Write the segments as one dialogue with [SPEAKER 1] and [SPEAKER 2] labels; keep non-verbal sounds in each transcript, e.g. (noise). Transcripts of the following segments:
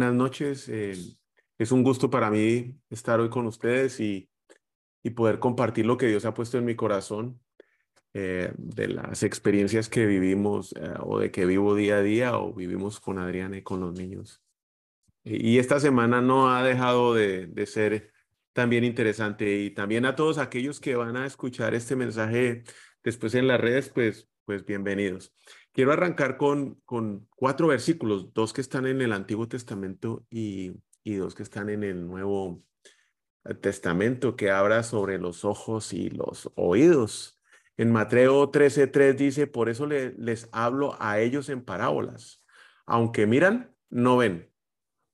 [SPEAKER 1] Buenas noches. eh, es un gusto para mí estar hoy con ustedes y, y poder compartir lo que Dios ha puesto en mi corazón eh, de las experiencias que vivimos eh, o de que vivo día a día o vivimos con Adriana y con los niños. Y, y esta semana no ha dejado de, de ser también interesante y también a todos aquellos que van a escuchar este mensaje después en las redes, pues, pues bienvenidos. Quiero arrancar con, con cuatro versículos, dos que están en el Antiguo Testamento y, y dos que están en el Nuevo eh, Testamento, que habla sobre los ojos y los oídos. En Mateo 13:3 dice, por eso le- les hablo a ellos en parábolas. Aunque miran, no ven.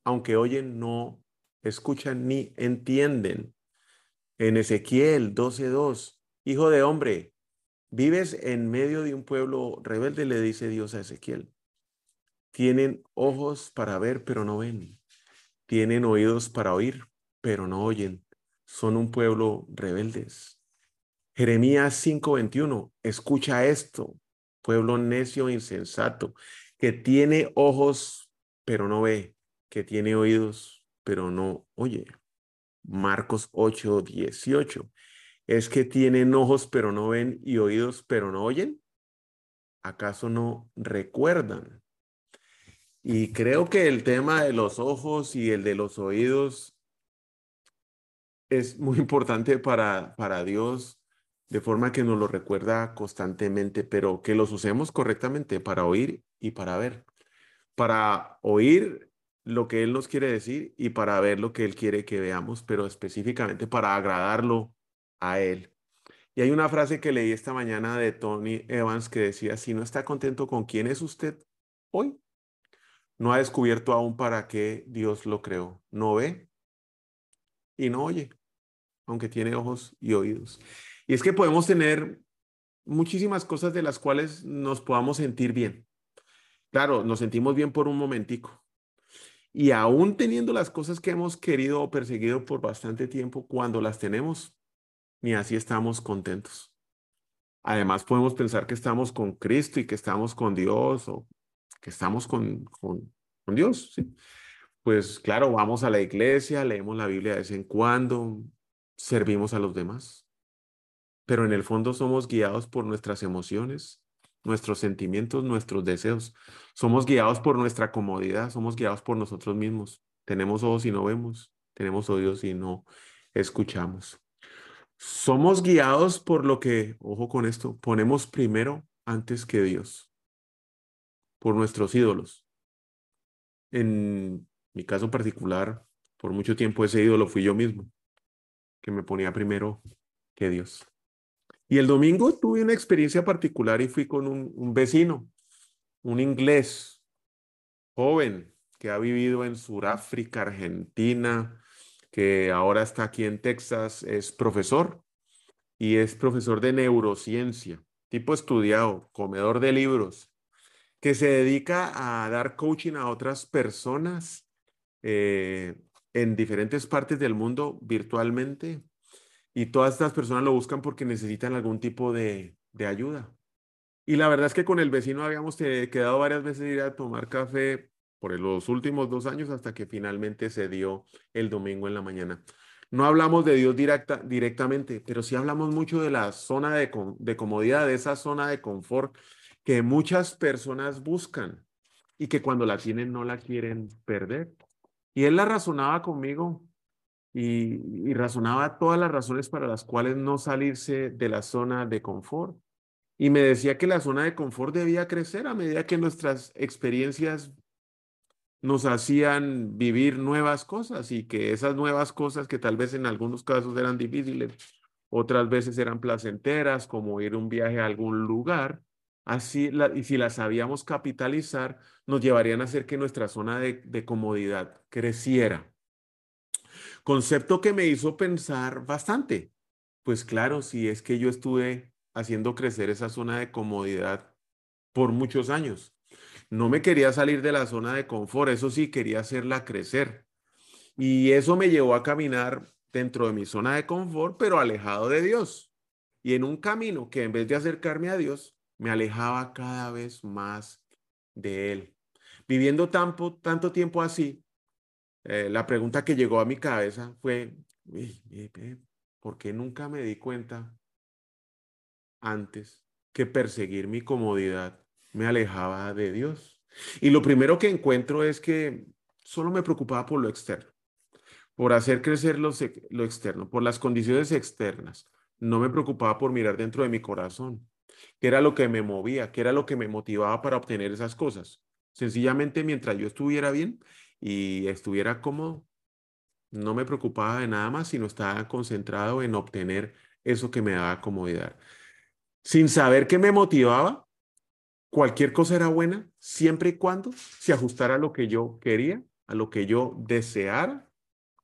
[SPEAKER 1] Aunque oyen, no escuchan ni entienden. En Ezequiel 12:2, hijo de hombre, Vives en medio de un pueblo rebelde, le dice Dios a Ezequiel. Tienen ojos para ver, pero no ven. Tienen oídos para oír, pero no oyen. Son un pueblo rebeldes. Jeremías 5:21. Escucha esto, pueblo necio e insensato, que tiene ojos, pero no ve, que tiene oídos, pero no oye. Marcos 8:18. ¿Es que tienen ojos pero no ven y oídos pero no oyen? ¿Acaso no recuerdan? Y creo que el tema de los ojos y el de los oídos es muy (laughs) importante para, para Dios, de forma que nos lo recuerda constantemente, pero que los usemos correctamente para oír y para ver. Para oír lo que Él nos quiere decir y para ver lo que Él quiere que veamos, pero específicamente para agradarlo a Él. Y hay una frase que leí esta mañana de Tony Evans que decía, si no está contento con quién es usted hoy, no ha descubierto aún para qué Dios lo creó. No ve y no oye, aunque tiene ojos y oídos. Y es que podemos tener muchísimas cosas de las cuales nos podamos sentir bien. Claro, nos sentimos bien por un momentico. Y aún teniendo las cosas que hemos querido o perseguido por bastante tiempo, cuando las tenemos, ni así estamos contentos. Además, podemos pensar que estamos con Cristo y que estamos con Dios o que estamos con, con, con Dios. ¿sí? Pues claro, vamos a la iglesia, leemos la Biblia de vez en cuando, servimos a los demás, pero en el fondo somos guiados por nuestras emociones, nuestros sentimientos, nuestros deseos. Somos guiados por nuestra comodidad, somos guiados por nosotros mismos. Tenemos ojos y no vemos, tenemos oídos y no escuchamos. Somos guiados por lo que, ojo con esto, ponemos primero antes que Dios, por nuestros ídolos. En mi caso particular, por mucho tiempo ese ídolo fui yo mismo, que me ponía primero que Dios. Y el domingo tuve una experiencia particular y fui con un, vecino, un inglés joven que ha vivido en Sudáfrica, Argentina, que ahora está aquí en Texas, es profesor y es profesor de neurociencia, tipo estudiado, comedor de libros, que se dedica a dar coaching a otras personas eh, en diferentes partes del mundo virtualmente. Y todas estas personas lo buscan porque necesitan algún tipo de, de ayuda. Y la verdad es que con el vecino habíamos quedado varias veces ir a tomar café por los últimos dos años hasta que finalmente se dio el domingo en la mañana. No hablamos de Dios directa, directamente, pero sí hablamos mucho de la zona de, com- de comodidad, de esa zona de confort que muchas personas buscan y que cuando la tienen no la quieren perder. Y él la razonaba conmigo y razonaba todas las razones para las cuales no salirse de la zona de confort. Y me decía que la zona de confort debía crecer a medida que nuestras experiencias nos hacían vivir nuevas cosas y que esas nuevas cosas que tal vez en algunos casos eran difíciles, otras veces eran placenteras, como ir un viaje a algún lugar, así, y si las sabíamos capitalizar, nos llevarían a hacer que nuestra zona de, de comodidad creciera. Concepto que me hizo pensar bastante. Pues claro, si es que yo estuve haciendo crecer esa zona de comodidad por muchos años. No me quería salir de la zona de confort, eso sí, quería hacerla crecer. Y eso me llevó a caminar dentro de mi zona de confort, pero alejado de Dios. Y en un camino que en vez de acercarme a Dios, me alejaba cada vez más de Él. Viviendo tanto, tanto tiempo así, eh, la pregunta que llegó a mi cabeza fue, ¿por qué nunca me di cuenta antes que perseguir mi comodidad me alejaba de Dios? Y lo primero que encuentro es que solo me preocupaba por lo externo, por hacer crecer lo, lo externo, por las condiciones externas. No me preocupaba por mirar dentro de mi corazón, qué era lo que me movía, qué era lo que me motivaba para obtener esas cosas. Sencillamente mientras yo estuviera bien y estuviera cómodo, no me preocupaba de nada más, sino estaba concentrado en obtener eso que me daba comodidad. Sin saber qué me motivaba, cualquier cosa era buena siempre y cuando se ajustara a lo que yo quería, a lo que yo deseara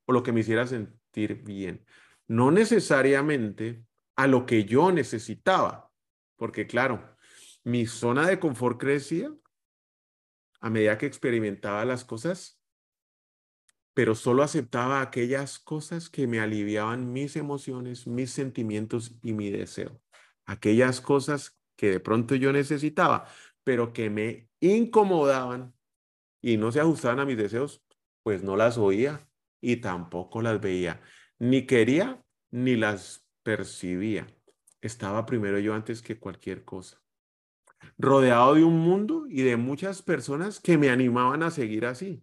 [SPEAKER 1] o lo que me hiciera sentir bien. No necesariamente a lo que yo necesitaba, porque claro, mi zona de confort crecía a medida que experimentaba las cosas pero solo aceptaba aquellas cosas que me aliviaban mis emociones, mis sentimientos y mi deseo. Aquellas cosas que de pronto yo necesitaba, pero que me incomodaban y no se ajustaban a mis deseos, pues no las oía y tampoco las veía. Ni quería ni las percibía. Estaba primero yo antes que cualquier cosa. Rodeado de un mundo y de muchas personas que me animaban a seguir así.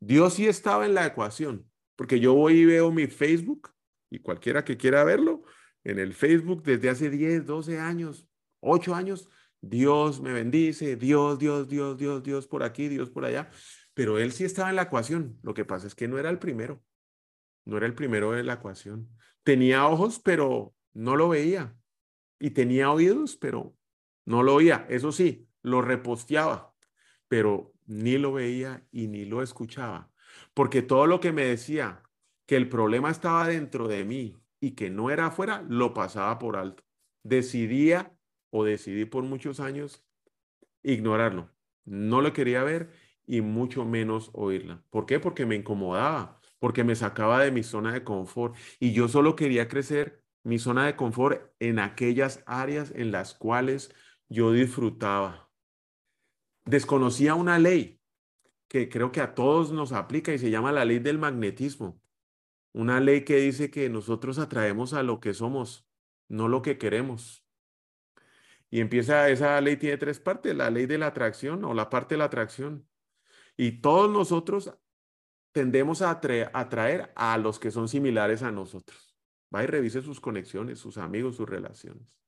[SPEAKER 1] Dios sí estaba en la ecuación, porque yo voy y veo mi Facebook y cualquiera que quiera verlo, en el Facebook desde hace 10, 12 años, 8 años, Dios me bendice, Dios, Dios, Dios, Dios, Dios por aquí, Dios por allá, pero él sí estaba en la ecuación. Lo que pasa es que no era el primero, no era el primero de la ecuación. Tenía ojos, pero no lo veía. Y tenía oídos, pero no lo oía. Eso sí, lo reposteaba, pero ni lo veía y ni lo escuchaba, porque todo lo que me decía que el problema estaba dentro de mí y que no era afuera, lo pasaba por alto. Decidía o decidí por muchos años ignorarlo. No lo quería ver y mucho menos oírla. ¿Por qué? Porque me incomodaba, porque me sacaba de mi zona de confort y yo solo quería crecer mi zona de confort en aquellas áreas en las cuales yo disfrutaba desconocía una ley que creo que a todos nos aplica y se llama la ley del magnetismo. Una ley que dice que nosotros atraemos a lo que somos, no lo que queremos. Y empieza, esa ley tiene tres partes, la ley de la atracción o la parte de la atracción. Y todos nosotros tendemos a atraer a los que son similares a nosotros. Va y revise sus conexiones, sus amigos, sus relaciones.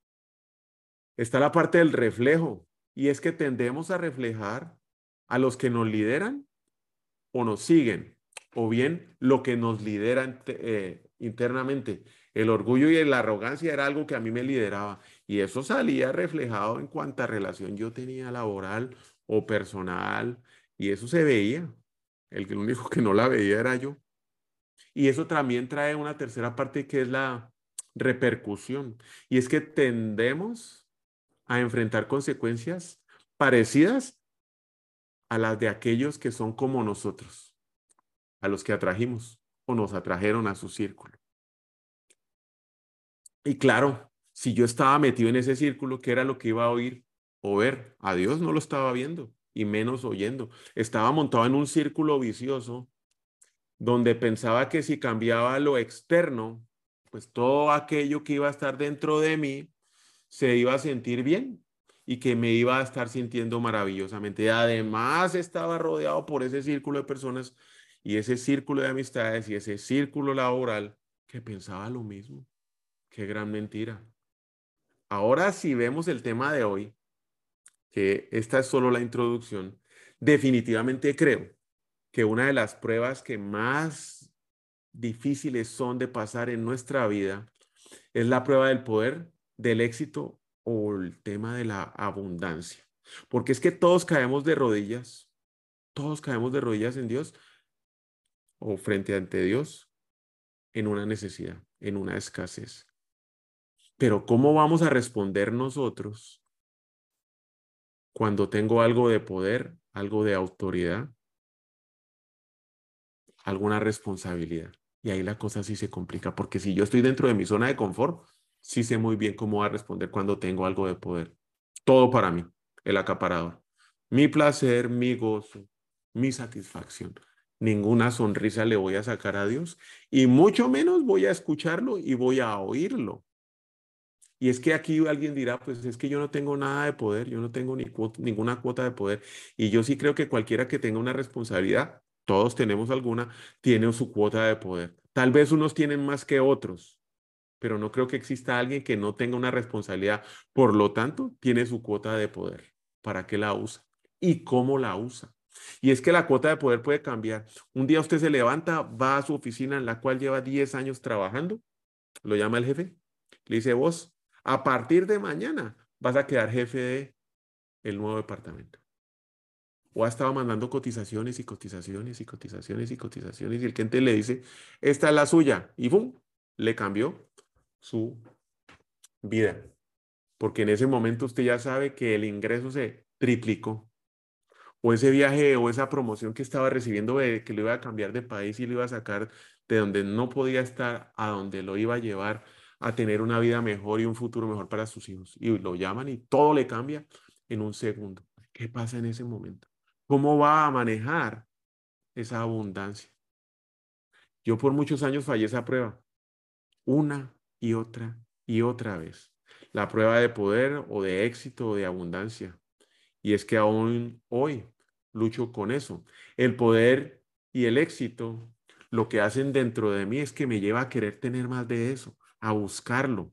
[SPEAKER 1] Está la parte del reflejo y es que tendemos a reflejar a los que nos lideran o nos siguen, o bien lo que nos lidera eh, internamente. El orgullo y la arrogancia era algo que a mí me lideraba y eso salía reflejado en cuanta relación yo tenía laboral o personal y eso se veía. El único que no la veía era yo. Y eso también trae una tercera parte que es la repercusión. Y es que tendemos a enfrentar consecuencias parecidas a las de aquellos que son como nosotros, a los que atrajimos o nos atrajeron a su círculo. Y claro, si yo estaba metido en ese círculo, ¿qué era lo que iba a oír o ver? A Dios no lo estaba viendo y menos oyendo. Estaba montado en un círculo vicioso donde pensaba que si cambiaba lo externo, pues todo aquello que iba a estar dentro de mí se iba a sentir bien y que me iba a estar sintiendo maravillosamente. Además, estaba rodeado por ese círculo de personas y ese círculo de amistades y ese círculo laboral que pensaba lo mismo. Qué gran mentira. Ahora, si vemos el tema de hoy, que esta es solo la introducción, definitivamente creo que una de las pruebas que más difíciles son de pasar en nuestra vida es la prueba del poder del éxito o el tema de la abundancia. Porque es que todos caemos de rodillas, todos caemos de rodillas en Dios o frente ante Dios en una necesidad, en una escasez. Pero ¿cómo vamos a responder nosotros cuando tengo algo de poder, algo de autoridad, alguna responsabilidad? Y ahí la cosa sí se complica, porque si yo estoy dentro de mi zona de confort, sí sé muy bien cómo va a responder cuando tengo algo de poder. Todo para mí, el acaparador. Mi placer, mi gozo, mi satisfacción. Ninguna sonrisa le voy a sacar a Dios y mucho menos voy a escucharlo y voy a oírlo. Y es que aquí alguien dirá, pues es que yo no tengo nada de poder, yo no tengo ni ninguna cuota de poder. Y yo sí creo que cualquiera que tenga una responsabilidad, todos tenemos alguna, tiene su cuota de poder. Tal vez unos tienen más que otros, pero no creo que exista alguien que no tenga una responsabilidad. Por lo tanto, tiene su cuota de poder. ¿Para qué la usa? ¿Y cómo la usa? Y es que la cuota de poder puede cambiar. Un día usted se levanta, va a su oficina en la cual lleva 10 años trabajando, lo llama el jefe, le dice, vos, a partir de mañana vas a quedar jefe de el nuevo departamento. O ha estado mandando cotizaciones y cotizaciones y cotizaciones y cotizaciones y el cliente le dice, esta es la suya y ¡pum! Le cambió su vida. Porque en ese momento usted ya sabe que el ingreso se triplicó. O ese viaje o esa promoción que estaba recibiendo que lo iba a cambiar de país y lo iba a sacar de donde no podía estar a donde lo iba a llevar a tener una vida mejor y un futuro mejor para sus hijos. Y lo llaman y todo le cambia en un segundo. ¿Qué pasa en ese momento? ¿Cómo va a manejar esa abundancia? Yo por muchos años fallé esa prueba. Una y otra y otra vez. La prueba de poder o de éxito o de abundancia. Y es que aún hoy lucho con eso. El poder y el éxito lo que hacen dentro de mí es que me lleva a querer tener más de eso, a buscarlo,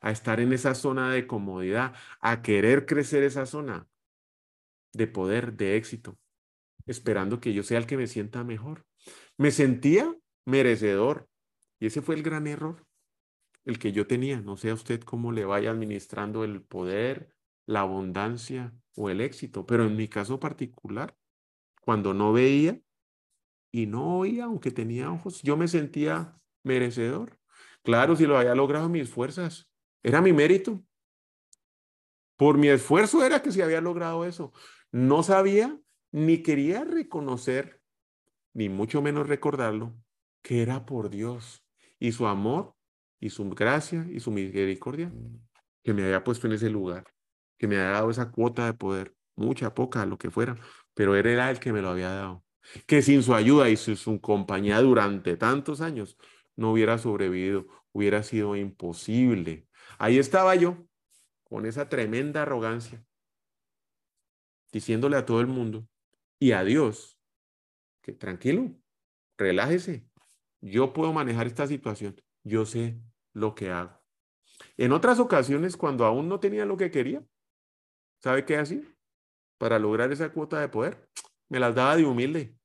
[SPEAKER 1] a estar en esa zona de comodidad, a querer crecer esa zona de poder, de éxito, esperando que yo sea el que me sienta mejor. Me sentía merecedor y ese fue el gran error el que yo tenía. No sé a usted cómo le vaya administrando el poder, la abundancia o el éxito, pero en mi caso particular, cuando no veía y no oía, aunque tenía ojos, yo me sentía merecedor. Claro, si lo había logrado mis fuerzas, era mi mérito. Por mi esfuerzo era que se había logrado eso. No sabía ni quería reconocer, ni mucho menos recordarlo, que era por Dios y su amor y su gracia y su misericordia que me había puesto en ese lugar, que me había dado esa cuota de poder, mucha, poca, lo que fuera, pero él era el que me lo había dado. Que sin su ayuda y su, compañía durante tantos años no hubiera sobrevivido, hubiera sido imposible. Ahí estaba yo, con esa tremenda arrogancia, diciéndole a todo el mundo y a Dios que tranquilo, relájese, yo puedo manejar esta situación yo sé lo que hago. En otras ocasiones, cuando aún no tenía lo que quería, ¿sabe qué hacía? Para lograr esa cuota de poder, me las daba de humilde.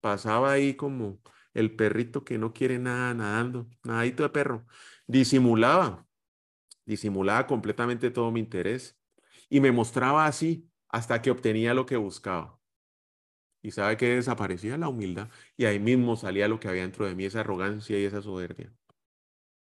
[SPEAKER 1] Pasaba ahí como el perrito que no quiere nada nadando, nadito de perro. Disimulaba, disimulaba completamente todo mi interés y me mostraba así hasta que obtenía lo que buscaba. Y sabe que desaparecía la humildad y ahí mismo salía lo que había dentro de mí, esa arrogancia y esa soberbia.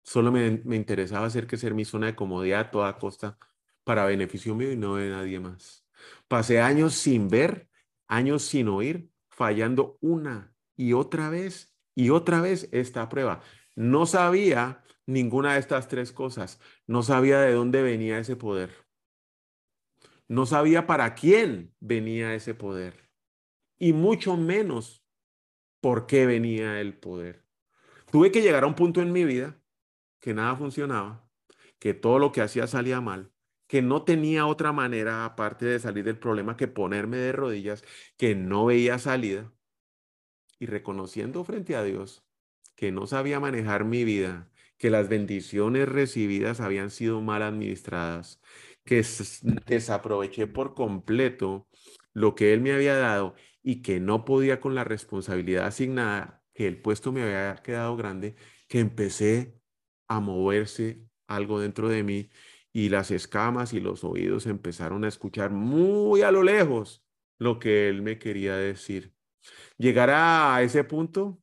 [SPEAKER 1] Solo me, interesaba hacer que ser mi zona de comodidad a toda costa para beneficio mío y no de nadie más. Pasé años sin ver, años sin oír, fallando una y otra vez y otra vez esta prueba. No sabía ninguna de estas tres cosas. No sabía de dónde venía ese poder. No sabía para quién venía ese poder. Y mucho menos por qué venía el poder. Tuve que llegar a un punto en mi vida que nada funcionaba, que todo lo que hacía salía mal, que no tenía otra manera aparte de salir del problema que ponerme de rodillas, que no veía salida y reconociendo frente a Dios que no sabía manejar mi vida, que las bendiciones recibidas habían sido mal administradas, que desaproveché por completo lo que Él me había dado y que no podía con la responsabilidad asignada, que el puesto me había quedado grande, que empecé a moverse algo dentro de mí y las escamas y los oídos empezaron a escuchar muy a lo lejos lo que él me quería decir. Llegar a ese punto,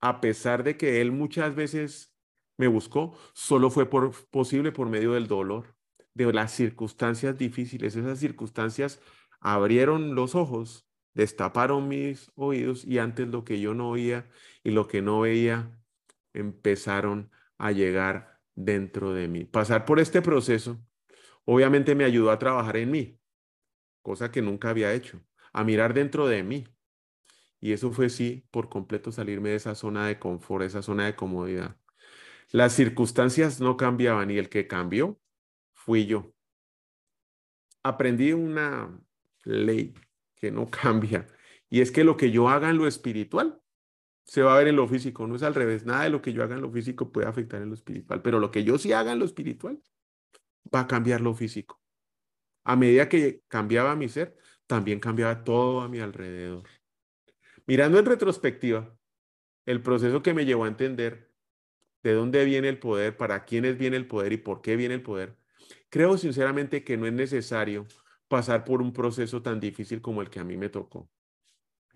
[SPEAKER 1] a pesar de que él muchas veces me buscó, solo fue posible por medio del dolor, de las circunstancias difíciles. Esas circunstancias abrieron los ojos, destaparon mis oídos y antes lo que yo no oía y lo que no veía empezaron a llegar dentro de mí. Pasar por este proceso obviamente me ayudó a trabajar en mí, cosa que nunca había hecho, a mirar dentro de mí. Y eso fue sí, por completo salirme de esa zona de confort, esa zona de comodidad. Las circunstancias no cambiaban y el que cambió fui yo. Aprendí una ley que no (laughs) cambia y es que lo que yo haga en lo espiritual se va a ver en lo físico, no es al revés. Nada de lo que yo haga en lo físico puede afectar en lo espiritual, pero lo que yo sí haga en lo espiritual va a cambiar lo físico. A medida que cambiaba mi ser, también cambiaba todo a mi alrededor. Mirando en retrospectiva, el proceso que me llevó a entender de dónde viene el poder, para quiénes viene el poder y por qué viene el poder, creo sinceramente que no es necesario pasar por un proceso tan difícil como el que a mí me tocó.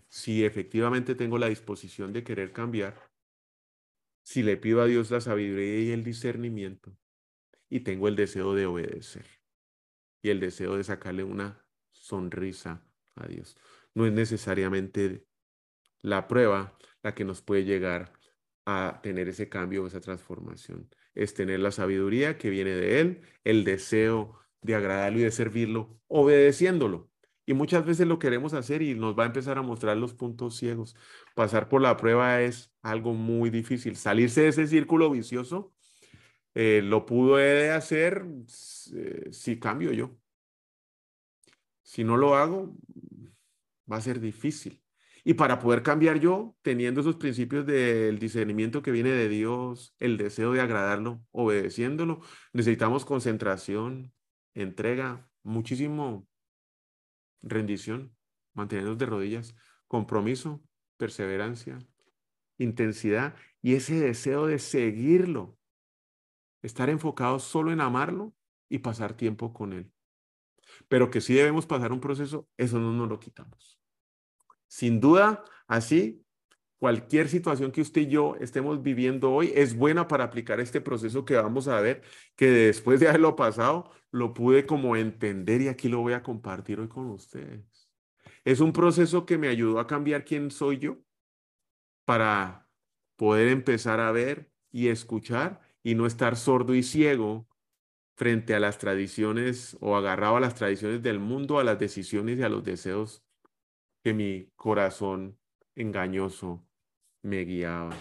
[SPEAKER 1] Si efectivamente tengo la disposición de querer cambiar, si le pido a Dios la sabiduría y el discernimiento, y tengo el deseo de obedecer y el deseo de sacarle una sonrisa a Dios. No es necesariamente la prueba la que nos puede llegar a tener ese cambio, esa transformación. Es tener la sabiduría que viene de Él, el deseo de agradarlo y de servirlo, obedeciéndolo. Y muchas veces lo queremos hacer y nos va a empezar a mostrar los puntos ciegos. Pasar por la prueba es algo muy difícil. Salirse de ese círculo vicioso eh, lo pude hacer eh, si cambio yo. Si no lo hago, va a ser difícil. Y para poder cambiar yo, teniendo esos principios del discernimiento que viene de Dios, el deseo de agradarlo, obedeciéndolo, necesitamos concentración, entrega, muchísimo rendición, mantenernos de rodillas, compromiso, perseverancia, intensidad y ese deseo de seguirlo, estar enfocados solo en amarlo y pasar tiempo con él. Pero que sí debemos pasar un proceso, eso no nos lo quitamos. Sin duda, así, cualquier situación que usted y yo estemos viviendo hoy es buena para aplicar este proceso que vamos a ver, que después de haberlo pasado, lo pude como entender y aquí lo voy a compartir hoy con ustedes. Es un proceso que me ayudó a cambiar quién soy yo para poder empezar a ver y escuchar y no estar sordo y ciego frente a las tradiciones o agarrado a las tradiciones del mundo, a las decisiones y a los deseos que mi corazón engañoso me guiaba.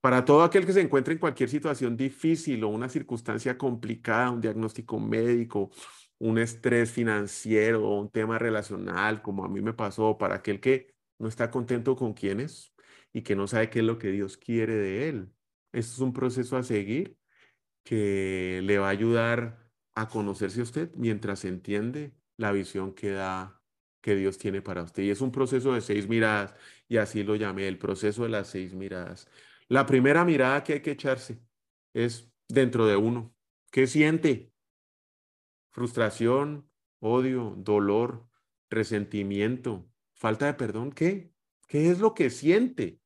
[SPEAKER 1] Para todo aquel que se encuentre en cualquier situación difícil o una circunstancia complicada, un diagnóstico médico, un estrés financiero un tema relacional, como a mí me pasó, para aquel que no está contento con quién es y que no sabe qué es lo que Dios quiere de él. Esto es un proceso a seguir que le va a ayudar a conocerse a usted mientras entiende la visión que da que Dios tiene para usted. Y es un proceso de seis miradas, y así lo llamé, el proceso de las seis miradas. La primera mirada que hay que echarse es dentro de uno. ¿Qué siente? Frustración, odio, dolor, resentimiento, falta de perdón. ¿Qué? ¿Qué es lo que siente?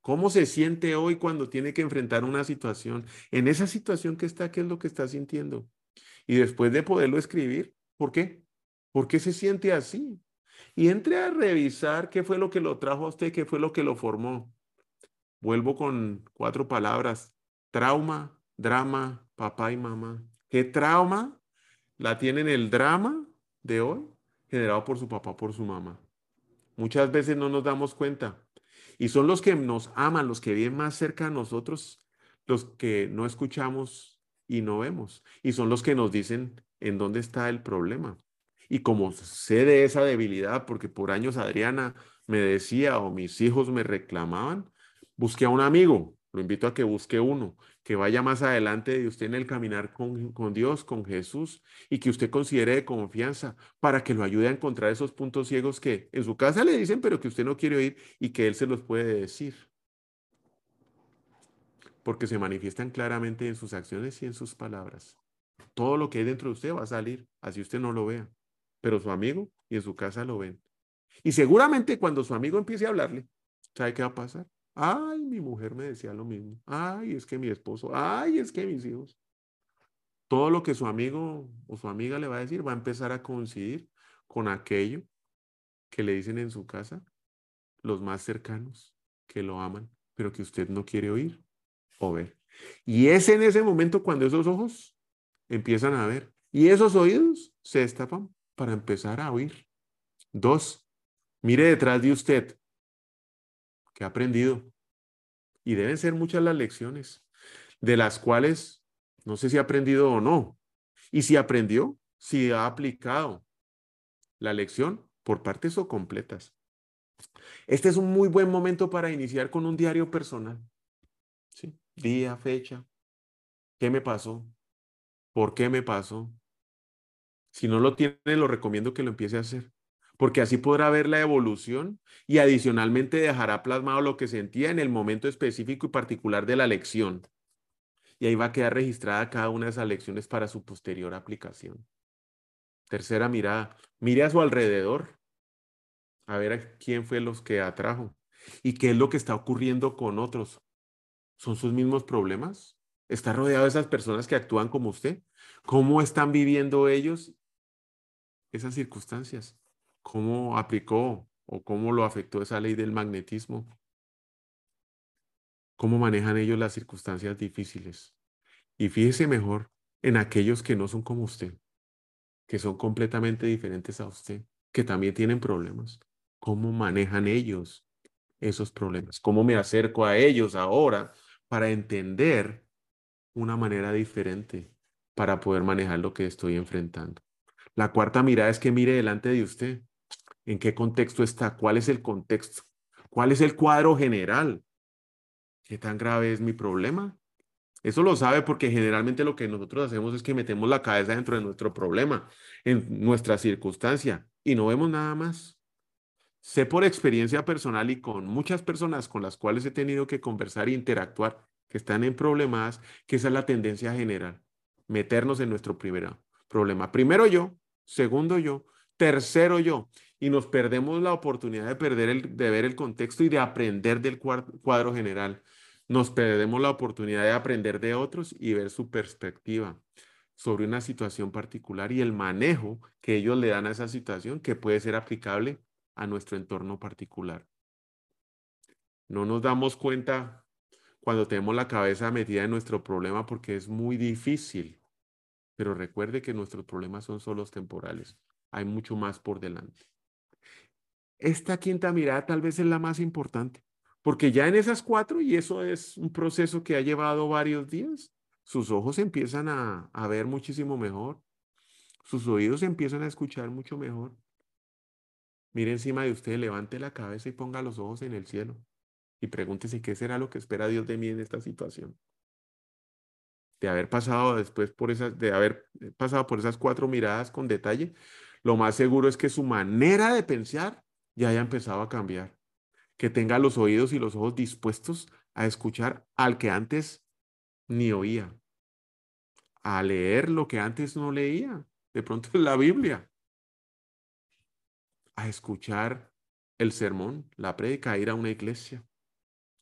[SPEAKER 1] ¿Cómo se siente hoy cuando tiene que enfrentar una situación? En esa situación que está, ¿qué es lo que está sintiendo? Y después de poderlo escribir, ¿por qué? ¿Por qué se siente así? Y entre a revisar qué fue lo que lo trajo a usted, qué fue lo que lo formó. Vuelvo con cuatro palabras. Trauma, drama, papá y mamá. ¿Qué trauma la tienen el drama de hoy generado por su papá, por su mamá? Muchas veces no nos damos cuenta. Y son los que nos aman, los que viven más cerca a nosotros, los que no escuchamos y no vemos. Y son los que nos dicen en dónde está el problema. Y como sé de esa debilidad, porque por años Adriana me decía o mis hijos me reclamaban, busqué a un amigo, lo invito a que busque uno, que vaya más adelante de usted en el caminar con, con, Dios, con Jesús, y que usted considere de confianza para que lo ayude a encontrar esos puntos ciegos que en su casa le dicen, pero que usted no quiere oír y que Él se los puede decir. Porque se manifiestan claramente en sus acciones y en sus palabras. Todo lo que hay dentro de usted va a salir, así usted no lo vea. Pero su amigo y en su casa lo ven. Y seguramente cuando su amigo empiece a hablarle, ¿sabe qué va a pasar? Ay, mi mujer me decía lo mismo. Ay, es que mi esposo. Ay, es que mis hijos. Todo lo que su amigo o su amiga le va a decir va a empezar a coincidir con aquello que le dicen en su casa los más cercanos, que lo aman, pero que usted no quiere oír o ver. Y es en ese momento cuando esos ojos empiezan a ver y esos oídos se destapan para empezar a oír. Dos, mire detrás de usted que ha aprendido. Y deben ser muchas las lecciones, de las cuales no sé si ha aprendido o no. Y si aprendió, si ha aplicado la lección por partes o completas. Este es un muy buen momento para iniciar con un diario personal. ¿Sí? Día, fecha. ¿Qué me pasó? ¿Por qué me pasó? Si no lo tiene, lo recomiendo que lo empiece a hacer, porque así podrá ver la evolución y adicionalmente dejará plasmado lo que sentía en el momento específico y particular de la lección. Y ahí va a quedar registrada cada una de esas lecciones para su posterior aplicación. Tercera mirada, mire a su alrededor a ver a quién fue los que atrajo y qué es lo que está ocurriendo con otros. ¿Son sus mismos problemas? ¿Está rodeado de esas personas que actúan como usted? ¿Cómo están viviendo ellos esas circunstancias? ¿Cómo aplicó o cómo lo afectó esa ley del magnetismo? ¿Cómo manejan ellos las circunstancias difíciles? Y fíjese mejor en aquellos que no son como usted, que son completamente diferentes a usted, que también tienen problemas cómo manejan ellos esos problemas, cómo me acerco a ellos ahora para entender una manera diferente para poder manejar lo que estoy enfrentando. La cuarta mirada es que mire delante de usted. ¿En qué contexto está? ¿Cuál es el contexto? ¿Cuál es el cuadro general? ¿Qué tan grave es mi problema? Eso lo sabe porque generalmente lo que nosotros hacemos es que metemos la cabeza dentro de nuestro problema, en nuestra circunstancia, y no vemos nada más. Sé por experiencia personal y con muchas personas con las cuales he tenido que conversar e interactuar, que están en problemas, que esa es la tendencia general, meternos en nuestro primer problema. Primero yo, segundo yo, tercero yo, y nos perdemos la oportunidad de, perder el, de ver el contexto y de aprender del cuadro general. Nos perdemos la oportunidad de aprender de otros y ver su perspectiva sobre una situación particular y el manejo que ellos le dan a esa situación que puede ser aplicable a nuestro entorno particular. No nos damos cuenta cuando tenemos la cabeza metida en nuestro problema porque es muy difícil. Pero recuerde que nuestros problemas son solo temporales. Hay mucho más por delante. Esta quinta mirada tal vez es la más importante, porque ya en esas cuatro, y eso es un proceso que ha llevado varios días, sus ojos empiezan a, a ver muchísimo mejor, sus oídos empiezan a escuchar mucho mejor, Mire encima de usted, levante la cabeza y ponga los ojos en el cielo y pregúntese qué será lo que espera Dios de mí en esta situación. De haber pasado después por esas, de haber eh, pasado por esas cuatro miradas con detalle, lo más seguro es que su manera de pensar ya haya empezado a cambiar. Que tenga los oídos y los ojos dispuestos a escuchar al que antes ni oía, a leer lo que antes no leía, de pronto en la Biblia, a escuchar el sermón, la prédica, a ir a una iglesia.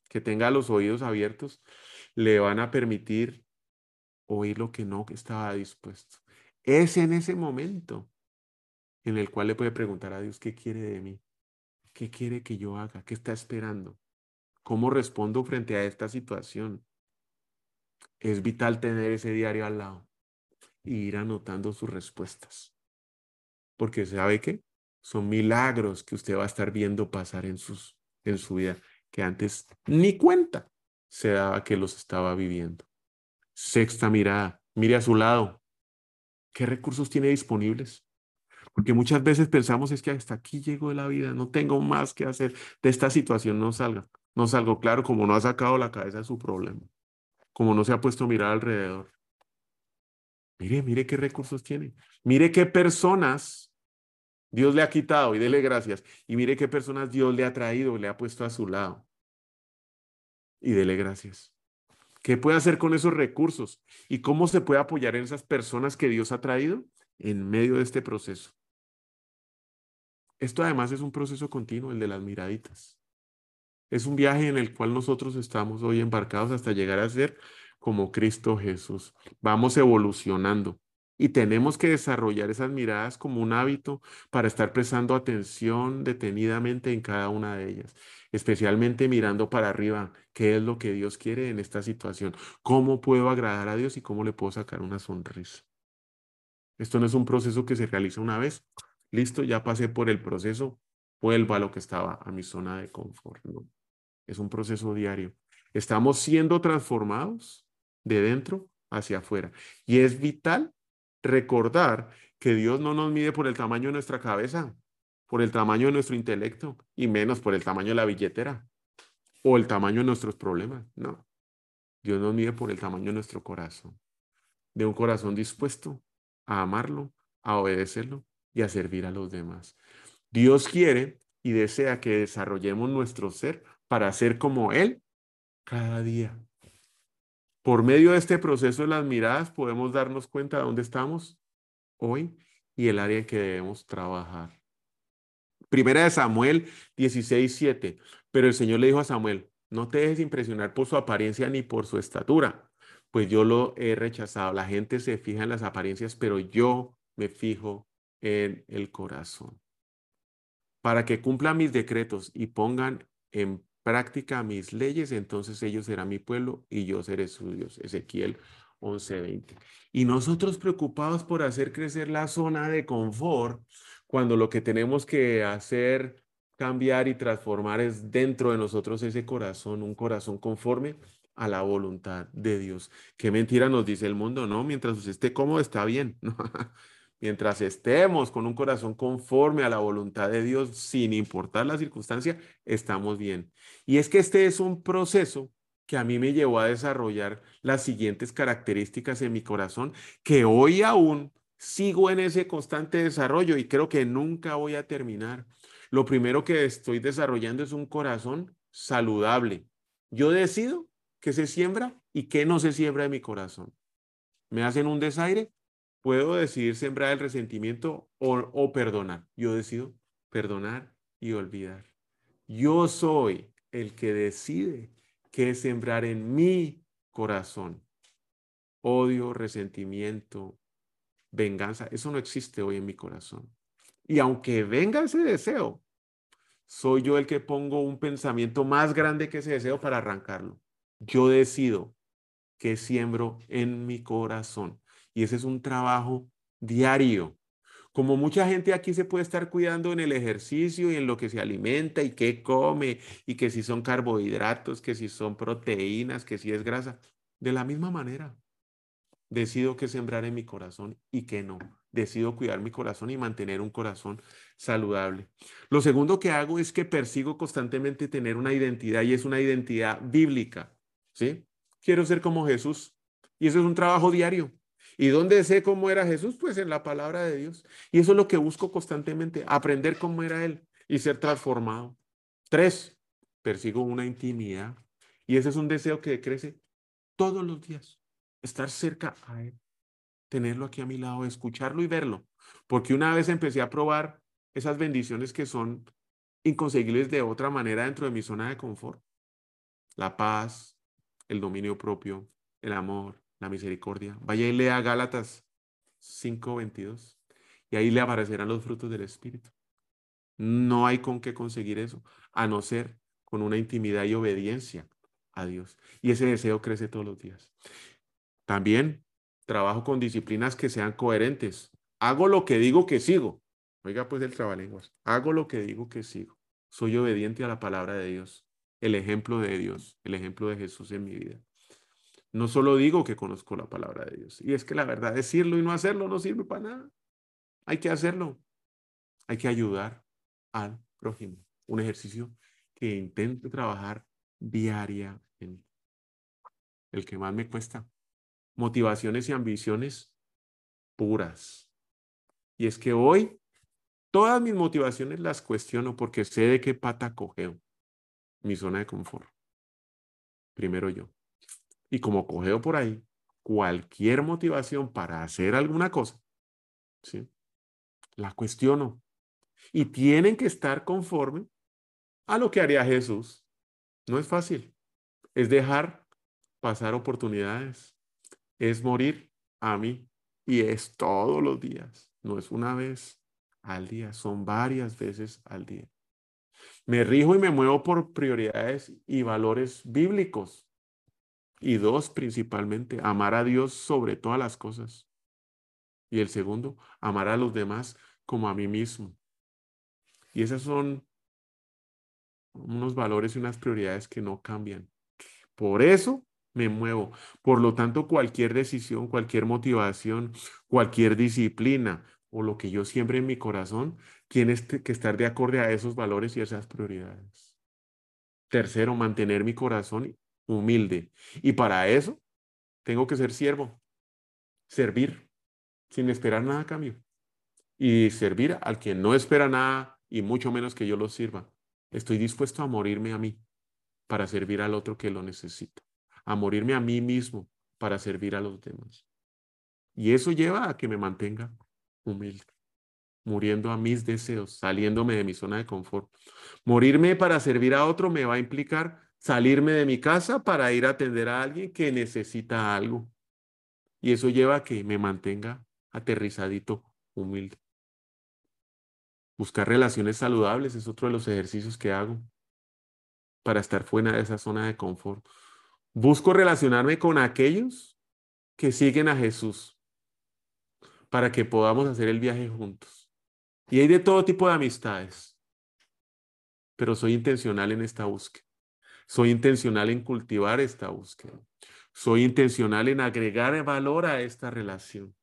[SPEAKER 1] Que tenga los oídos abiertos, le van a permitir oír lo que no estaba dispuesto. Es en ese momento en el cual le puede preguntar a Dios qué quiere de mí, qué quiere que yo haga, qué está esperando, cómo respondo frente a esta situación. Es vital tener ese diario al lado e ir anotando sus respuestas. Porque sabe que son milagros que usted va a estar viendo pasar en, sus, en su vida, que antes ni cuenta se daba que los estaba viviendo. Sexta mirada, mire a su lado. ¿Qué recursos tiene disponibles? Porque muchas veces pensamos es que hasta aquí llego de la vida, no tengo más que hacer, de esta situación no salga. No salgo claro como no ha sacado la cabeza de su problema, como no se ha puesto a mirar alrededor. Mire, mire qué recursos tiene. Mire qué personas Dios le ha quitado y dele gracias. Y mire qué personas Dios le ha traído, le ha puesto a su lado. Y dele gracias. ¿Qué puede hacer con esos recursos? ¿Y cómo se puede apoyar en esas personas que Dios ha traído en medio de este proceso? Esto además es un proceso continuo, el de las miraditas. Es un viaje en el cual nosotros estamos hoy embarcados hasta llegar a ser como Cristo Jesús. Vamos evolucionando y tenemos que desarrollar esas miradas como un hábito para estar prestando atención detenidamente en cada una de ellas, especialmente mirando para arriba, qué es lo que Dios quiere en esta situación, cómo puedo agradar a Dios y cómo le puedo sacar una sonrisa. Esto no es un proceso que se realiza una vez. Listo, ya pasé por el proceso, vuelvo a lo que estaba, a mi zona de confort. Es un proceso diario. Estamos siendo transformados de dentro hacia afuera. Y es vital recordar que Dios no nos mide por el tamaño de nuestra cabeza, por el tamaño de nuestro intelecto y menos por el tamaño de la billetera o el tamaño de nuestros problemas. No. Dios nos mide por el tamaño de nuestro corazón, de un corazón dispuesto a amarlo, a obedecerlo y a servir a los demás. Dios quiere y desea que desarrollemos nuestro ser para ser como Él cada día. Por medio de este proceso de las miradas podemos darnos cuenta de dónde estamos hoy y el área en que debemos trabajar. Primera de Samuel 16, 7. Pero el Señor le dijo a Samuel, no te dejes impresionar por su apariencia ni por su estatura, pues yo lo he rechazado. La gente se fija en las apariencias, pero yo me fijo en el corazón. Para que cumpla mis decretos y pongan en práctica mis leyes, entonces ellos serán mi pueblo y yo seré su Dios. Ezequiel 11:20. Y nosotros preocupados por hacer crecer la zona de confort, cuando lo que tenemos que hacer, cambiar y transformar es dentro de nosotros ese corazón, un corazón conforme a la voluntad de Dios. Qué mentira nos dice el mundo, ¿no? Mientras usted esté cómodo, está bien. (laughs) Mientras estemos con un corazón conforme a la voluntad de Dios, sin importar la circunstancia, estamos bien. Y es que este es un proceso que a mí me llevó a desarrollar las siguientes características en mi corazón, que hoy aún sigo en ese constante desarrollo y creo que nunca voy a terminar. Lo primero que estoy desarrollando es un corazón saludable. Yo decido qué se siembra y qué no se siembra en mi corazón. ¿Me hacen un desaire? Puedo decidir sembrar el resentimiento o, perdonar. Yo decido perdonar y olvidar. Yo soy el que decide qué sembrar en mi corazón. Odio, resentimiento, venganza, eso no existe hoy en mi corazón. Y aunque venga ese deseo, soy yo el que pongo un pensamiento más grande que ese deseo para arrancarlo. Yo decido qué siembro en mi corazón. Y ese es un trabajo diario. Como mucha gente aquí se puede estar cuidando en el ejercicio y en lo que se alimenta y qué come y que si son carbohidratos, que si son proteínas, que si es grasa. De la misma manera, decido qué sembrar en mi corazón y qué no. Decido cuidar mi corazón y mantener un corazón saludable. Lo segundo que hago es que persigo constantemente tener una identidad y es una identidad bíblica. ¿Sí? Quiero ser como Jesús. Y eso es un trabajo diario. ¿Y dónde sé cómo era Jesús? Pues en la palabra de Dios. Y eso es lo que busco constantemente, aprender cómo era Él y ser transformado. Tres, persigo una intimidad. Y ese es un deseo que crece todos los días. Estar cerca a Él, tenerlo aquí a mi lado, escucharlo y verlo. Porque una vez empecé a probar esas bendiciones que son inconseguibles de otra manera dentro de mi zona de confort. La paz, el dominio propio, el amor, la misericordia. Vaya y lea Gálatas 5:22 y ahí le aparecerán los frutos del Espíritu. No hay con qué conseguir eso, a no ser con una intimidad y obediencia a Dios. Y ese deseo crece todos los días. También trabajo con disciplinas que sean coherentes. Hago lo que digo que sigo. Oiga, pues el trabalenguas. Hago lo que digo que sigo. Soy obediente a la palabra de Dios, el ejemplo de Dios, el ejemplo de Jesús en mi vida. No solo digo que conozco la palabra de Dios. Y es que la verdad, decirlo y no hacerlo no sirve para nada. Hay que hacerlo. Hay que ayudar al prójimo. Un ejercicio que intento trabajar diariamente. El que más me cuesta. Motivaciones y ambiciones puras. Y es que hoy todas mis motivaciones las cuestiono porque sé de qué pata cogeo. Mi zona de confort. Primero yo. Y como cogeo por ahí, cualquier motivación para hacer alguna cosa, ¿sí? la cuestiono. Y tienen que estar conforme a lo que haría Jesús. No es fácil. Es dejar pasar oportunidades. Es morir a mí. Y es todos los días. No es una vez al día, son varias veces al día. Me rijo y me muevo por prioridades y valores bíblicos. Y dos, principalmente, amar a Dios sobre todas las cosas. Y el segundo, amar a los demás como a mí mismo. Y esas son unos valores y unas prioridades que no cambian. Por eso me muevo. Por lo tanto, cualquier decisión, cualquier motivación, cualquier disciplina o lo que yo siempre en mi corazón, tiene que estar de acorde a esos valores y esas prioridades. Tercero, mantener mi corazón humilde. Y para eso, tengo que ser siervo, servir, sin esperar nada a cambio. Y servir al que no espera nada y mucho menos que yo lo sirva. Estoy dispuesto a morirme a mí para servir al otro que lo necesita. A morirme a mí mismo para servir a los demás. Y eso lleva a que me mantenga humilde, muriendo a mis deseos, saliéndome de mi zona de confort. Morirme para servir a otro me va a implicar salirme de mi casa para ir a atender a alguien que necesita algo. Y eso lleva a que me mantenga aterrizadito, humilde. Buscar relaciones saludables es otro de los ejercicios que hago para estar fuera de esa zona de confort. Busco relacionarme con aquellos que siguen a Jesús para que podamos hacer el viaje juntos. Y hay de todo tipo de amistades, pero soy intencional en esta búsqueda. Soy intencional en cultivar esta búsqueda. Soy intencional en agregar valor a esta relación.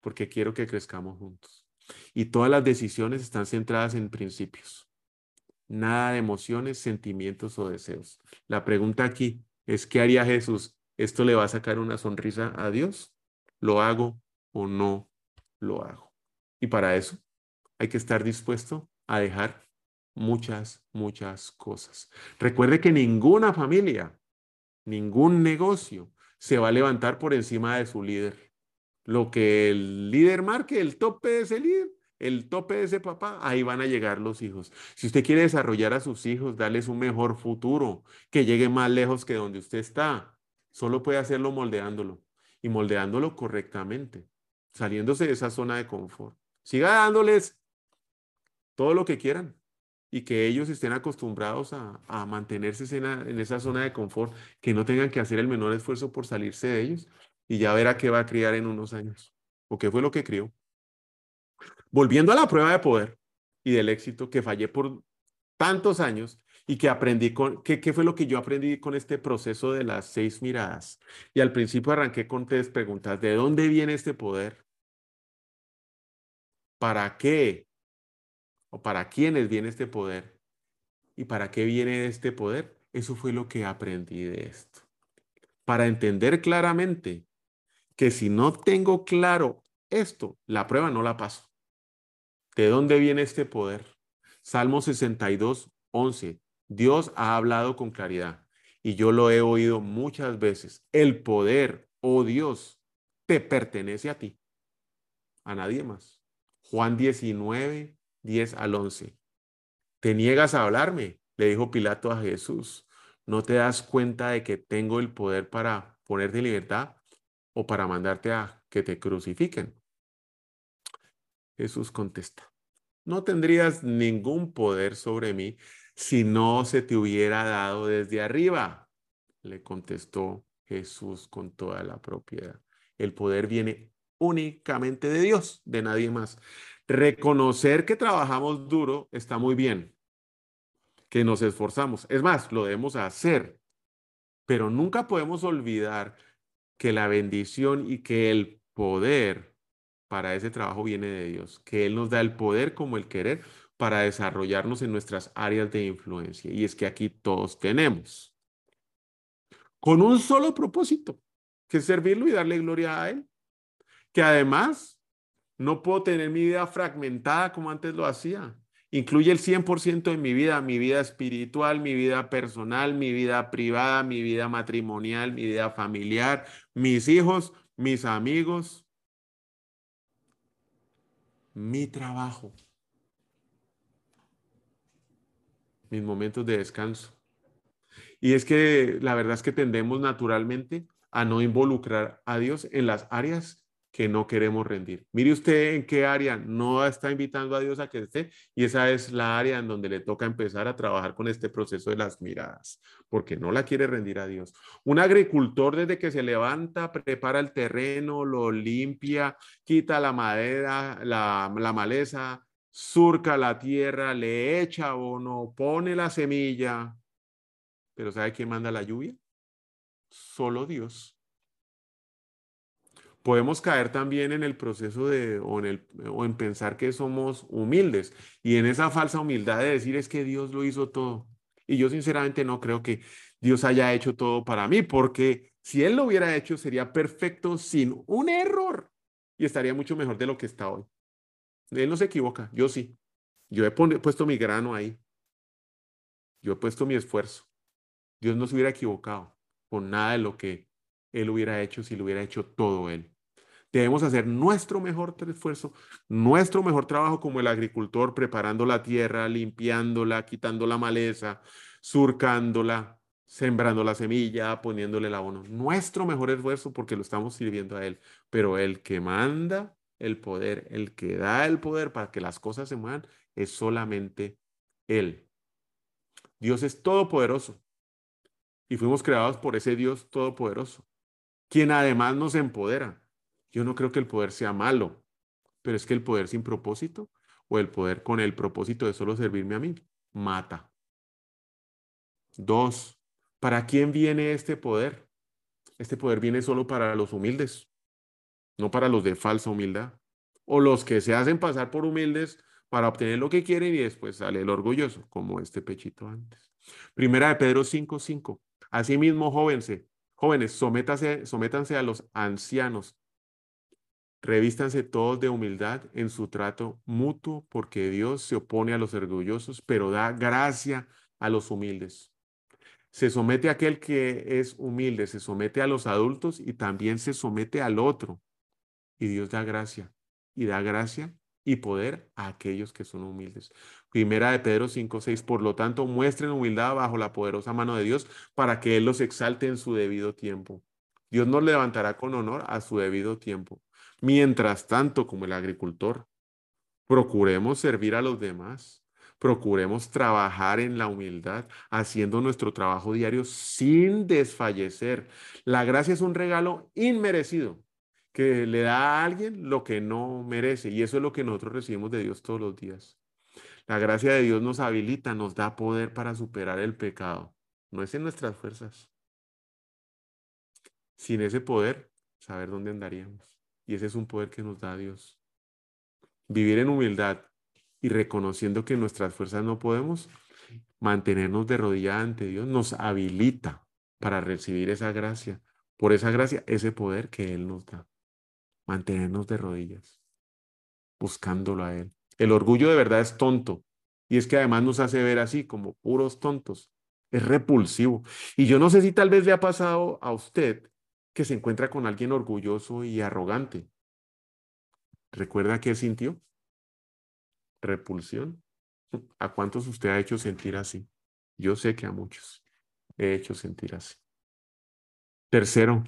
[SPEAKER 1] Porque quiero que crezcamos juntos. Y todas las decisiones están centradas en principios. Nada de emociones, sentimientos o deseos. La pregunta aquí es, ¿qué haría Jesús? ¿Esto le va a sacar una sonrisa a Dios? ¿Lo hago o no lo hago? Y para eso hay que estar dispuesto a dejar muchas, muchas cosas. Recuerde que ninguna familia, ningún negocio se va a levantar por encima de su líder. Lo que el líder marque, el tope de ese líder, el tope de ese papá, ahí van a llegar los hijos. Si usted quiere desarrollar a sus hijos, darles un mejor futuro, que llegue más lejos que donde usted está, solo puede hacerlo moldeándolo y moldeándolo correctamente, saliéndose de esa zona de confort. Siga dándoles todo lo que quieran y que ellos estén acostumbrados a, mantenerse en, esa zona de confort, que no tengan que hacer el menor esfuerzo por salirse de ellos y ya verá qué va a criar en unos años o qué fue lo que crió. Volviendo a la prueba de poder y del éxito que fallé por tantos años y que aprendí con, ¿qué, ¿qué fue lo que yo aprendí con este proceso de las seis miradas? Y al principio arranqué con tres preguntas. ¿De dónde viene este poder? ¿Para qué? ¿O para quiénes viene este poder? ¿Y para qué viene este poder? Eso fue lo que aprendí de esto. Para entender claramente que si no tengo claro esto, la prueba no la paso. ¿De dónde viene este poder? Salmo 62, 11. Dios ha hablado con claridad y yo lo he oído muchas veces. El poder, oh Dios, te pertenece a ti, a nadie más. Juan 19, 10 al 11. Te niegas a hablarme, le dijo Pilato a Jesús. ¿No te das cuenta de que tengo el poder para ponerte en libertad o para mandarte a que te crucifiquen? Jesús contesta, no tendrías ningún poder sobre mí si no se te hubiera dado desde arriba, le contestó Jesús con toda la propiedad. El poder viene únicamente de Dios, de nadie más. Reconocer que trabajamos duro está muy bien, que nos esforzamos. Es más, lo debemos hacer, pero nunca podemos olvidar que la bendición y que el poder para ese trabajo viene de Dios, que Él nos da el poder como el querer para desarrollarnos en nuestras áreas de influencia. Y es que aquí todos tenemos, con un solo propósito, que es servirlo y darle gloria a Él, que además no puedo tener mi vida fragmentada como antes lo hacía. Incluye el 100% en mi vida, mi vida espiritual, mi vida personal, mi vida privada, mi vida matrimonial, mi vida familiar, mis hijos, mis amigos, mi trabajo, mis momentos de descanso. Y es que la verdad es que tendemos naturalmente a no involucrar a Dios en las áreas que no queremos rendir. Mire usted en qué área no está invitando a Dios a que esté y esa es la área en donde le toca empezar a trabajar con este proceso de las miradas, porque no la quiere rendir a Dios. Un agricultor desde que se levanta, prepara el terreno, lo limpia, quita la madera, la, la maleza, surca la tierra, le echa abono, pone la semilla, pero ¿sabe quién manda la lluvia? Solo Dios podemos caer también en el proceso de, o en, el, o en pensar que somos humildes y en esa falsa humildad de decir es que Dios lo hizo todo. Y yo sinceramente no creo que Dios haya hecho todo para mí, porque si Él lo hubiera hecho sería perfecto sin un error y estaría mucho mejor de lo que está hoy. Él no se equivoca, yo sí. Yo he puesto mi grano ahí. Yo he puesto mi esfuerzo. Dios no se hubiera equivocado con nada de lo que Él hubiera hecho si lo hubiera hecho todo Él. Debemos hacer nuestro mejor esfuerzo, nuestro mejor trabajo como el agricultor, preparando la tierra, limpiándola, quitando la maleza, surcándola, sembrando la semilla, poniéndole el abono. Nuestro mejor esfuerzo porque lo estamos sirviendo a Él. Pero el que manda el poder, el que da el poder para que las cosas se muevan, es solamente Él. Dios es todopoderoso. Y fuimos creados por ese Dios todopoderoso, quien además nos empodera. Yo no creo que el poder sea malo, pero es que el poder sin propósito o el poder con el propósito de solo servirme a mí, mata. Dos, ¿para quién viene este poder? Este poder viene solo para los humildes, no para los de falsa humildad, o los que se hacen pasar por humildes para obtener lo que quieren y después sale el orgulloso, como este pechito antes. Primera de Pedro 5:5. 5. Asimismo, jóvenes, jóvenes, sométanse a los ancianos Revístanse todos de humildad en su trato mutuo, porque Dios se opone a los orgullosos, pero da gracia a los humildes. Se somete a aquel que es humilde, se somete a los adultos y también se somete al otro. Y Dios da gracia, y da gracia y poder a aquellos que son humildes. Primera de Pedro 5, 6. Por lo tanto, muestren humildad bajo la poderosa mano de Dios para que Él los exalte en su debido tiempo. Dios nos levantará con honor a su debido tiempo. Mientras tanto, como el agricultor, procuremos servir a los demás, procuremos trabajar en la humildad, haciendo nuestro trabajo diario sin desfallecer. La gracia es un regalo inmerecido que le da a alguien lo que no merece y eso es lo que nosotros recibimos de Dios todos los días. La gracia de Dios nos habilita, nos da poder para superar el pecado. No es en nuestras fuerzas. Sin ese poder, saber dónde andaríamos. Y ese es un poder que nos da Dios. Vivir en humildad y reconociendo que nuestras fuerzas no podemos, mantenernos de rodillas ante Dios nos habilita para recibir esa gracia. Por esa gracia, ese poder que Él nos da. Mantenernos de rodillas, buscándolo a Él. El orgullo de verdad es tonto. Y es que además nos hace ver así como puros tontos. Es repulsivo. Y yo no sé si tal vez le ha pasado a usted que se encuentra con alguien orgulloso y arrogante. ¿Recuerda qué sintió? Repulsión. ¿A cuántos usted ha hecho sentir así? Yo sé que a muchos he hecho sentir así. Tercero,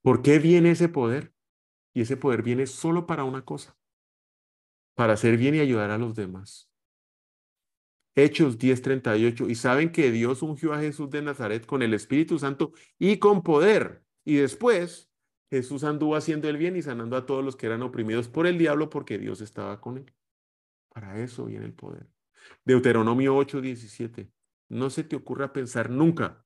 [SPEAKER 1] ¿por qué viene ese poder? Y ese poder viene solo para una cosa, para hacer bien y ayudar a los demás. Hechos 10:38, y saben que Dios ungió a Jesús de Nazaret con el Espíritu Santo y con poder y después Jesús anduvo haciendo el bien y sanando a todos los que eran oprimidos por el diablo porque Dios estaba con él. Para eso viene el poder. Deuteronomio 8, 17. No se te ocurra pensar nunca,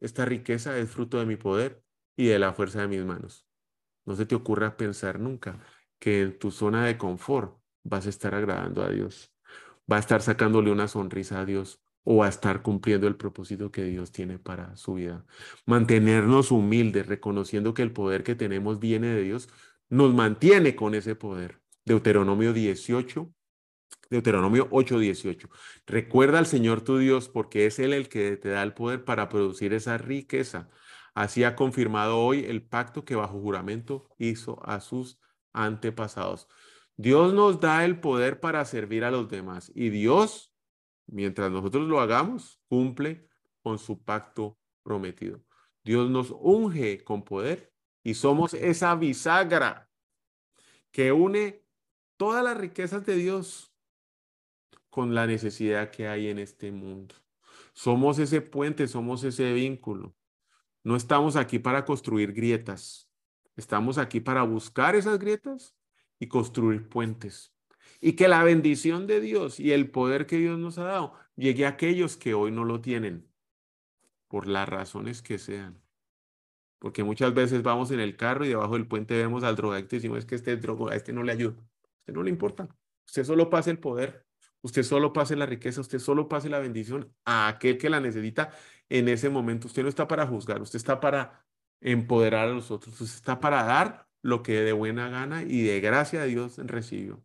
[SPEAKER 1] esta riqueza es fruto de mi poder y de la fuerza de mis manos. No se te ocurra pensar nunca que en tu zona de confort vas a estar agradando a Dios, va a estar sacándole una sonrisa a Dios, o a estar cumpliendo el propósito que Dios tiene para su vida. Mantenernos humildes, reconociendo que el poder que tenemos viene de Dios, nos mantiene con ese poder. Deuteronomio 18, Deuteronomio 8:18. Recuerda al Señor tu Dios porque es Él el que te da el poder para producir esa riqueza. Así ha confirmado hoy el pacto que bajo juramento hizo a sus antepasados. Dios nos da el poder para servir a los demás y Dios, mientras nosotros lo hagamos, cumple con su pacto prometido. Dios nos unge con poder y somos esa bisagra que une todas las riquezas de Dios con la necesidad que hay en este mundo. Somos ese puente, somos ese vínculo. No estamos aquí para construir grietas. Estamos aquí para buscar esas grietas y construir puentes. Y que la bendición de Dios y el poder que Dios nos ha dado llegue a aquellos que hoy no lo tienen, por las razones que sean. Porque muchas veces vamos en el carro y debajo del puente vemos al drogadicto y decimos es que este drogo, a este no le ayuda. A usted no le importa. Usted solo pase el poder. Usted solo pase la riqueza. Usted solo pase la bendición a aquel que la necesita en ese momento. Usted no está para juzgar. Usted está para empoderar a los otros. Usted está para dar lo que de buena gana y de gracia de Dios recibió.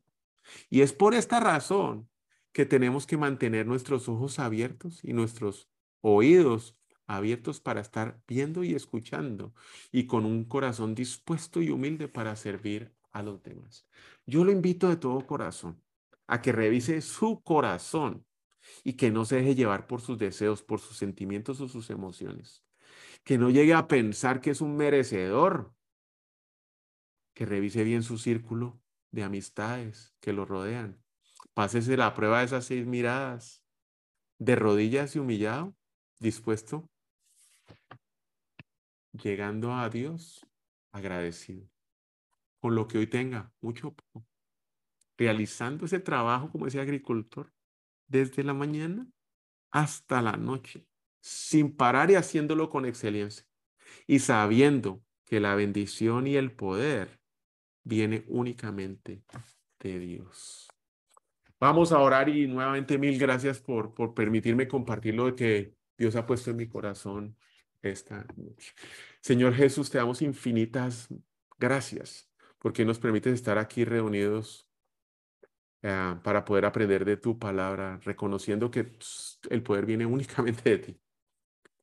[SPEAKER 1] Y es por esta razón que tenemos que mantener nuestros ojos abiertos y nuestros oídos abiertos para estar viendo y escuchando y con un corazón dispuesto y humilde para servir a los demás. Yo lo invito de todo corazón a que revise su corazón y que no se deje llevar por sus deseos, por sus sentimientos o sus emociones. Que no llegue a pensar que es un merecedor. Que revise bien su círculo de amistades que lo rodean. Pásese la prueba de esas seis miradas, de rodillas y humillado, dispuesto llegando a Dios agradecido con lo que hoy tenga, mucho poco, realizando ese trabajo como ese agricultor desde la mañana hasta la noche, sin parar y haciéndolo con excelencia y sabiendo que la bendición y el poder viene únicamente de Dios. Vamos a orar y nuevamente mil gracias por, por permitirme compartir lo que Dios ha puesto en mi corazón esta noche. Señor Jesús, te damos infinitas gracias porque nos permites estar aquí reunidos ah, para poder aprender de tu palabra, reconociendo que el poder viene (laughs) únicamente de ti,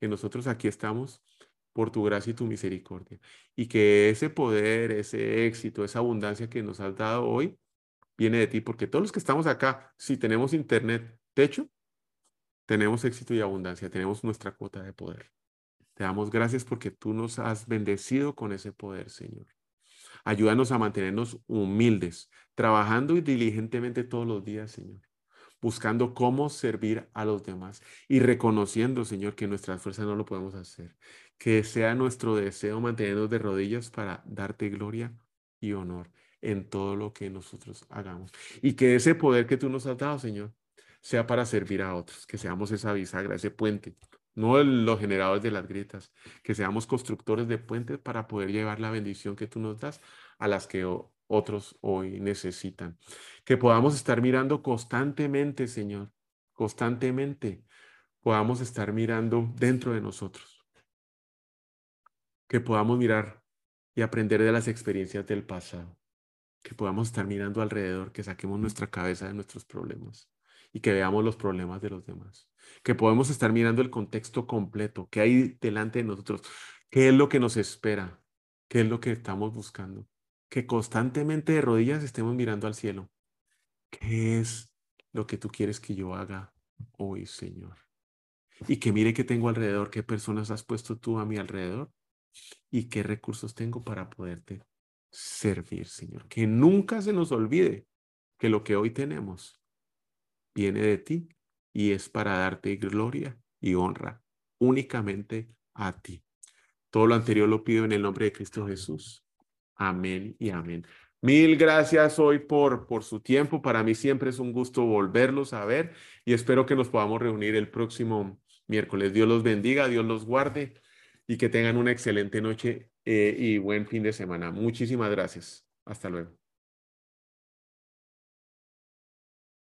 [SPEAKER 1] que nosotros aquí estamos por tu gracia y tu misericordia, y que ese poder, ese éxito, esa abundancia que nos has dado hoy, viene de ti, porque todos los que estamos acá, si tenemos internet, techo, tenemos éxito y abundancia, tenemos nuestra cuota de poder. Te damos gracias porque tú nos has bendecido con ese poder, Señor. Ayúdanos a mantenernos humildes, trabajando y diligentemente todos los días, Señor, buscando cómo servir a los demás y reconociendo, Señor, que nuestras fuerzas no lo podemos hacer. Que sea nuestro deseo mantenernos de rodillas para darte gloria y honor en todo lo que nosotros hagamos. Y que ese poder que tú nos has dado, Señor, sea para servir a otros, que seamos esa bisagra, ese puente no los generadores de las grietas, que seamos constructores de puentes para poder llevar la bendición que tú nos das a las que otros hoy necesitan. Que podamos estar mirando constantemente, Señor, constantemente podamos estar mirando dentro de nosotros. Que podamos mirar y aprender de las experiencias del pasado. Que podamos estar mirando alrededor, que saquemos nuestra cabeza de nuestros problemas y que veamos los problemas de los demás. Que podemos estar mirando el contexto completo, que hay delante de nosotros, qué es lo que nos espera, qué es lo que estamos buscando. Que constantemente de rodillas estemos mirando al cielo. ¿Qué es lo que tú quieres que yo haga hoy, Señor? Y que mire qué tengo alrededor, qué personas has puesto tú a mi alrededor y qué recursos tengo para poderte servir, Señor. Que nunca se nos olvide que lo que hoy tenemos viene de ti y es para darte gloria y honra únicamente a ti. Todo lo anterior lo pido en el nombre de Cristo Jesús. Amén y amén. Mil gracias hoy por, por su tiempo. Para mí siempre es un gusto volverlos a ver y espero que nos podamos reunir el próximo miércoles. Dios los bendiga, Dios los guarde y que tengan una excelente noche eh, y buen fin de semana. Muchísimas gracias. Hasta luego.